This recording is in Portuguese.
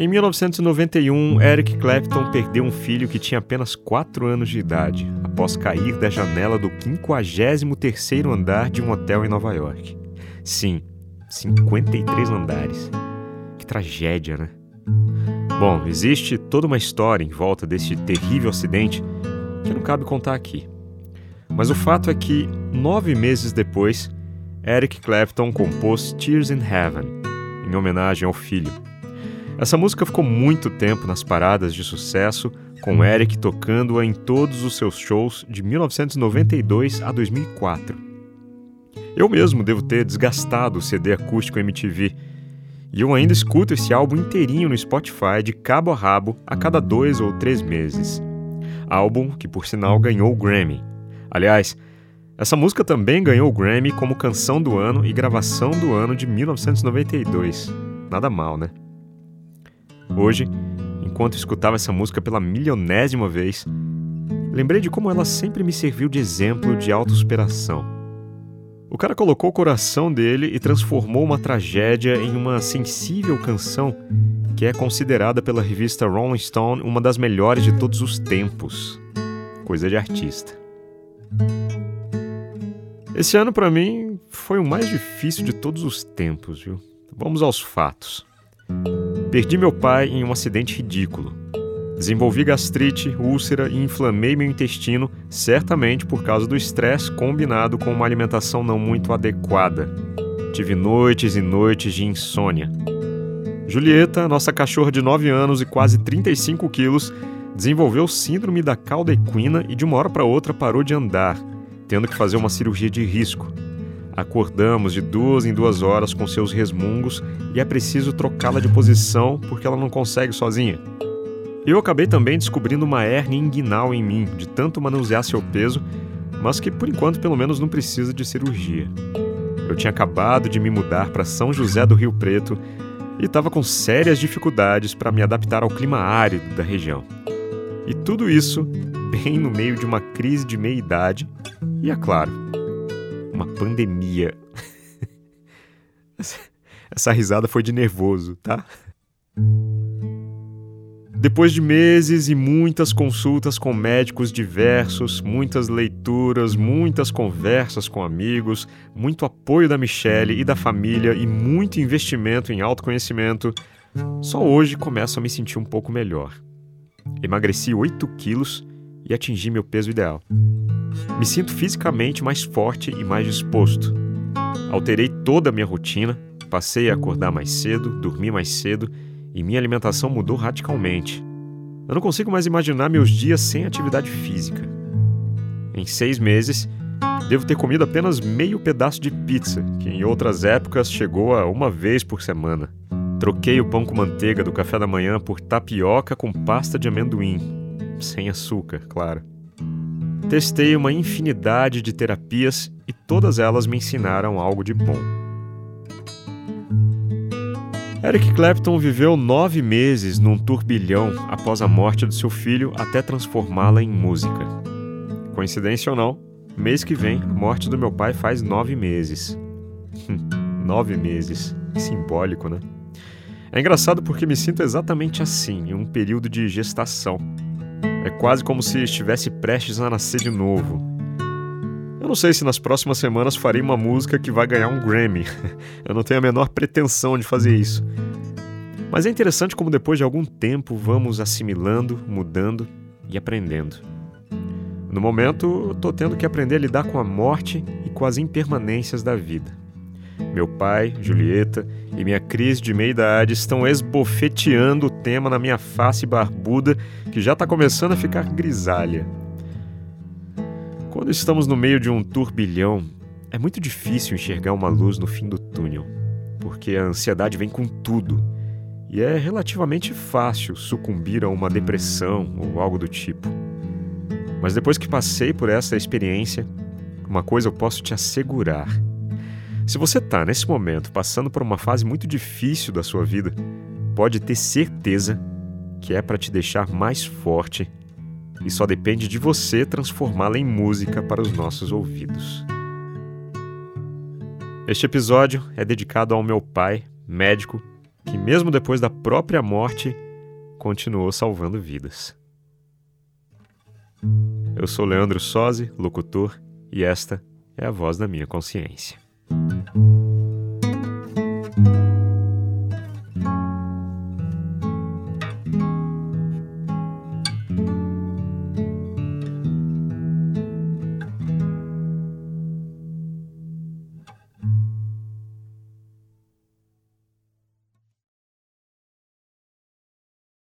Em 1991, Eric Clapton perdeu um filho que tinha apenas 4 anos de idade, após cair da janela do 53º andar de um hotel em Nova York. Sim, 53 andares. Que tragédia, né? Bom, existe toda uma história em volta desse terrível acidente que não cabe contar aqui. Mas o fato é que, nove meses depois, Eric Clapton compôs Tears in Heaven, em homenagem ao filho. Essa música ficou muito tempo nas paradas de sucesso, com Eric tocando-a em todos os seus shows de 1992 a 2004. Eu mesmo devo ter desgastado o CD acústico MTV, e eu ainda escuto esse álbum inteirinho no Spotify de cabo a rabo a cada dois ou três meses. Álbum que, por sinal, ganhou o Grammy. Aliás, essa música também ganhou o Grammy como canção do ano e gravação do ano de 1992. Nada mal, né? Hoje, enquanto escutava essa música pela milionésima vez, lembrei de como ela sempre me serviu de exemplo de autossuperação. O cara colocou o coração dele e transformou uma tragédia em uma sensível canção que é considerada pela revista Rolling Stone uma das melhores de todos os tempos. Coisa de artista. Esse ano para mim foi o mais difícil de todos os tempos, viu? Vamos aos fatos. Perdi meu pai em um acidente ridículo. Desenvolvi gastrite, úlcera e inflamei meu intestino, certamente por causa do estresse combinado com uma alimentação não muito adequada. Tive noites e noites de insônia. Julieta, nossa cachorra de 9 anos e quase 35 quilos, desenvolveu síndrome da cauda equina e de uma hora para outra parou de andar, tendo que fazer uma cirurgia de risco. Acordamos de duas em duas horas com seus resmungos e é preciso trocá-la de posição porque ela não consegue sozinha. Eu acabei também descobrindo uma hérnia inguinal em mim, de tanto manusear seu peso, mas que por enquanto pelo menos não precisa de cirurgia. Eu tinha acabado de me mudar para São José do Rio Preto e estava com sérias dificuldades para me adaptar ao clima árido da região. E tudo isso bem no meio de uma crise de meia-idade e, é claro, uma pandemia. Essa risada foi de nervoso, tá? Depois de meses e muitas consultas com médicos diversos, muitas leituras, muitas conversas com amigos, muito apoio da Michelle e da família e muito investimento em autoconhecimento, só hoje começo a me sentir um pouco melhor. Emagreci 8 quilos e atingi meu peso ideal. Me sinto fisicamente mais forte e mais disposto. Alterei toda a minha rotina, passei a acordar mais cedo, dormir mais cedo e minha alimentação mudou radicalmente. Eu não consigo mais imaginar meus dias sem atividade física. Em seis meses, devo ter comido apenas meio pedaço de pizza, que em outras épocas chegou a uma vez por semana. Troquei o pão com manteiga do café da manhã por tapioca com pasta de amendoim, sem açúcar, claro. Testei uma infinidade de terapias e todas elas me ensinaram algo de bom. Eric Clapton viveu nove meses num turbilhão após a morte do seu filho até transformá-la em música. Coincidência ou não, mês que vem, a morte do meu pai faz nove meses. nove meses. Simbólico, né? É engraçado porque me sinto exatamente assim, em um período de gestação. É quase como se estivesse prestes a nascer de novo. Eu não sei se nas próximas semanas farei uma música que vai ganhar um Grammy. Eu não tenho a menor pretensão de fazer isso. Mas é interessante como depois de algum tempo vamos assimilando, mudando e aprendendo. No momento, estou tendo que aprender a lidar com a morte e com as impermanências da vida. Meu pai, Julieta e minha crise de meia-idade estão esbofeteando o tema na minha face barbuda, que já está começando a ficar grisalha. Quando estamos no meio de um turbilhão, é muito difícil enxergar uma luz no fim do túnel, porque a ansiedade vem com tudo e é relativamente fácil sucumbir a uma depressão ou algo do tipo. Mas depois que passei por essa experiência, uma coisa eu posso te assegurar se você está, nesse momento, passando por uma fase muito difícil da sua vida, pode ter certeza que é para te deixar mais forte e só depende de você transformá-la em música para os nossos ouvidos. Este episódio é dedicado ao meu pai, médico, que, mesmo depois da própria morte, continuou salvando vidas. Eu sou Leandro Sozzi, locutor, e esta é a voz da minha consciência. Thank you.